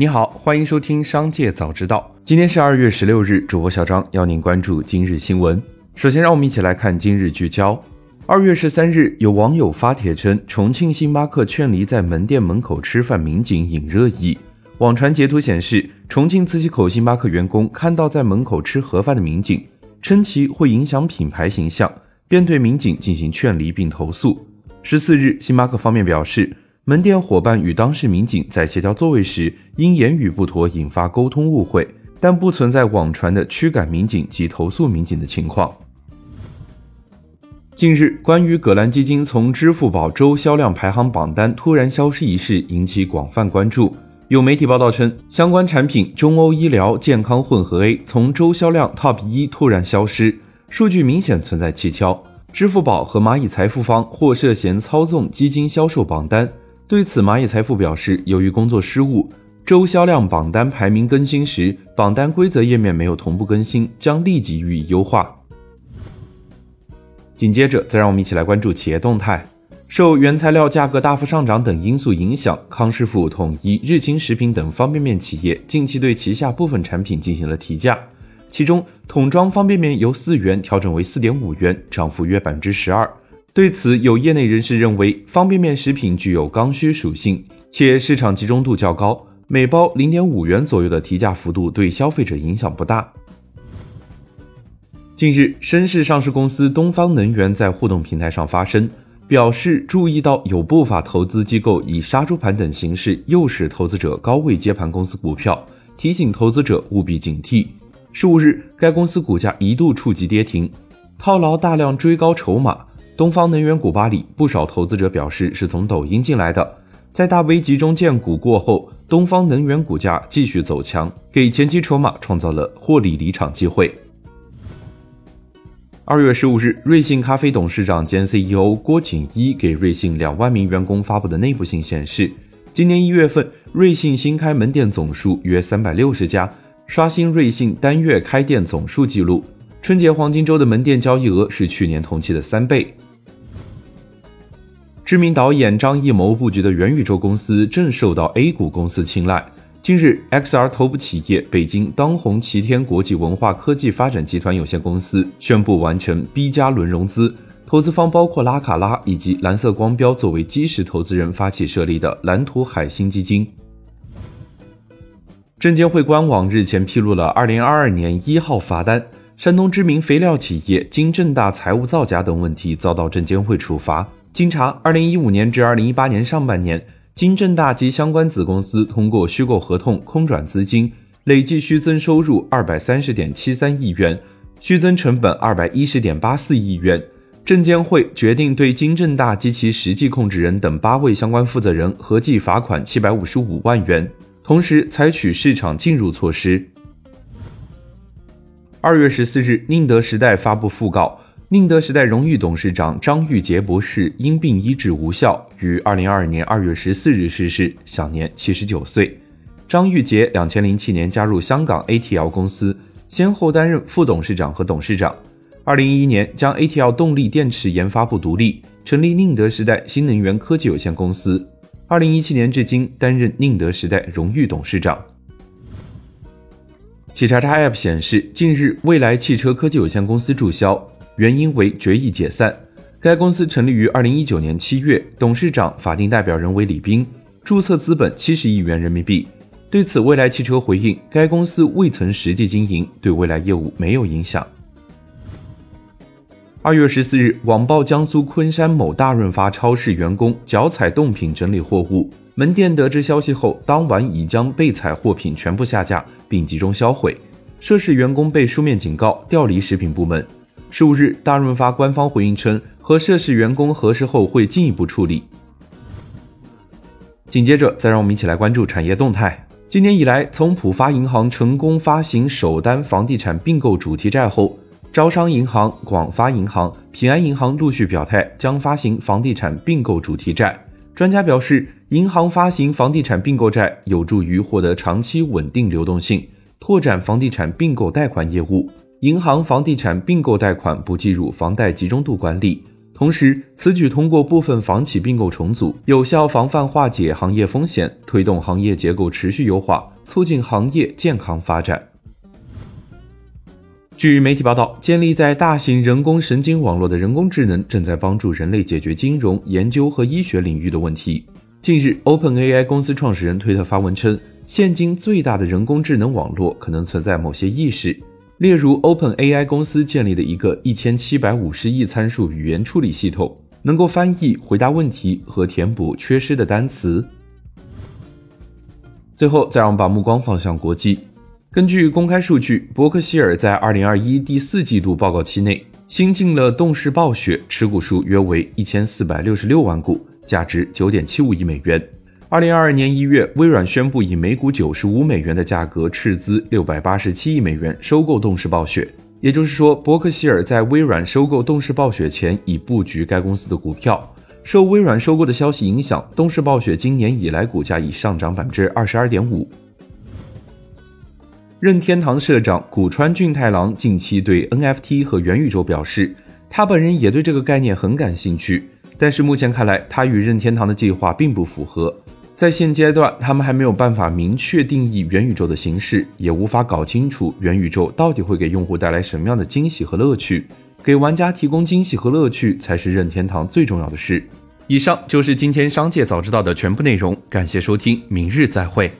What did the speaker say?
你好，欢迎收听《商界早知道》。今天是二月十六日，主播小张邀您关注今日新闻。首先，让我们一起来看今日聚焦。二月十三日，有网友发帖称，重庆星巴克劝离在门店门口吃饭民警引热议。网传截图显示，重庆磁器口星巴克员工看到在门口吃盒饭的民警，称其会影响品牌形象，便对民警进行劝离并投诉。十四日，星巴克方面表示。门店伙伴与当事民警在协调座位时，因言语不妥引发沟通误会，但不存在网传的驱赶民警及投诉民警的情况。近日，关于葛兰基金从支付宝周销量排行榜单突然消失一事引起广泛关注。有媒体报道称，相关产品中欧医疗健康混合 A 从周销量 TOP 一突然消失，数据明显存在蹊跷。支付宝和蚂蚁财富方或涉嫌操纵基金销售榜单。对此，蚂蚁财富表示，由于工作失误，周销量榜单排名更新时，榜单规则页面没有同步更新，将立即予以优化。紧接着，再让我们一起来关注企业动态。受原材料价格大幅上涨等因素影响，康师傅、统一、日清食品等方便面企业近期对旗下部分产品进行了提价，其中桶装方便面由四元调整为四点五元，涨幅约百分之十二。对此，有业内人士认为，方便面食品具有刚需属性，且市场集中度较高，每包零点五元左右的提价幅度对消费者影响不大。近日，深市上市公司东方能源在互动平台上发声，表示注意到有不法投资机构以杀猪盘等形式诱使投资者高位接盘公司股票，提醒投资者务必警惕。十五日，该公司股价一度触及跌停，套牢大量追高筹码。东方能源股吧里，不少投资者表示是从抖音进来的。在大 V 集中荐股过后，东方能源股价继续走强，给前期筹码创造了获利离场机会。二月十五日，瑞幸咖啡董事长兼 CEO 郭锦一给瑞幸两万名员工发布的内部信显示，今年一月份，瑞幸新开门店总数约三百六十家，刷新瑞幸单月开店总数纪录。春节黄金周的门店交易额是去年同期的三倍。知名导演张艺谋布局的元宇宙公司正受到 A 股公司青睐。近日，XR 头部企业北京当红齐天国际文化科技发展集团有限公司宣布完成 B 加轮融资，投资方包括拉卡拉以及蓝色光标作为基石投资人发起设立的蓝图海星基金。证监会官网日前披露了2022年一号罚单，山东知名肥料企业金正大财务造假等问题遭到证监会处罚。经查，二零一五年至二零一八年上半年，金正大及相关子公司通过虚构合同空转资金，累计虚增收入二百三十点七三亿元，虚增成本二百一十点八四亿元。证监会决定对金正大及其实际控制人等八位相关负责人合计罚款七百五十五万元，同时采取市场禁入措施。二月十四日，宁德时代发布讣告。宁德时代荣誉董事长张玉杰博士因病医治无效，于二零二二年二月十四日逝世，享年七十九岁。张玉杰两千零七年加入香港 ATL 公司，先后担任副董事长和董事长。二零一一年将 ATL 动力电池研发部独立，成立宁德时代新能源科技有限公司。二零一七年至今担任宁德时代荣誉董事长。企查查 App 显示，近日蔚来汽车科技有限公司注销。原因为决议解散。该公司成立于二零一九年七月，董事长、法定代表人为李斌，注册资本七十亿元人民币。对此，蔚来汽车回应，该公司未曾实际经营，对未来业务没有影响。二月十四日，网曝江苏昆山某大润发超市员工脚踩冻品整理货物，门店得知消息后，当晚已将被踩货品全部下架并集中销毁。涉事员工被书面警告，调离食品部门。十五日，大润发官方回应称，和涉事员工核实后会进一步处理。紧接着，再让我们一起来关注产业动态。今年以来，从浦发银行成功发行首单房地产并购主题债后，招商银行、广发银行、平安银行陆续表态将发行房地产并购主题债。专家表示，银行发行房地产并购债有助于获得长期稳定流动性，拓展房地产并购贷款业务。银行房地产并购贷款不计入房贷集中度管理，同时，此举通过部分房企并购重组，有效防范化解行业风险，推动行业结构持续优化，促进行业健康发展。据媒体报道，建立在大型人工神经网络的人工智能正在帮助人类解决金融、研究和医学领域的问题。近日，OpenAI 公司创始人推特发文称，现今最大的人工智能网络可能存在某些意识。例如，OpenAI 公司建立的一个一千七百五十亿参数语言处理系统，能够翻译、回答问题和填补缺失的单词。最后，再让我们把目光放向国际。根据公开数据，伯克希尔在二零二一第四季度报告期内新进了动视暴雪，持股数约为一千四百六十六万股，价值九点七五亿美元。二零二二年一月，微软宣布以每股九十五美元的价格斥资六百八十七亿美元收购动视暴雪。也就是说，伯克希尔在微软收购动视暴雪前已布局该公司的股票。受微软收购的消息影响，动视暴雪今年以来股价已上涨百分之二十二点五。任天堂社长古川俊太郎近期对 NFT 和元宇宙表示，他本人也对这个概念很感兴趣，但是目前看来，他与任天堂的计划并不符合。在现阶段，他们还没有办法明确定义元宇宙的形式，也无法搞清楚元宇宙到底会给用户带来什么样的惊喜和乐趣。给玩家提供惊喜和乐趣才是任天堂最重要的事。以上就是今天商界早知道的全部内容，感谢收听，明日再会。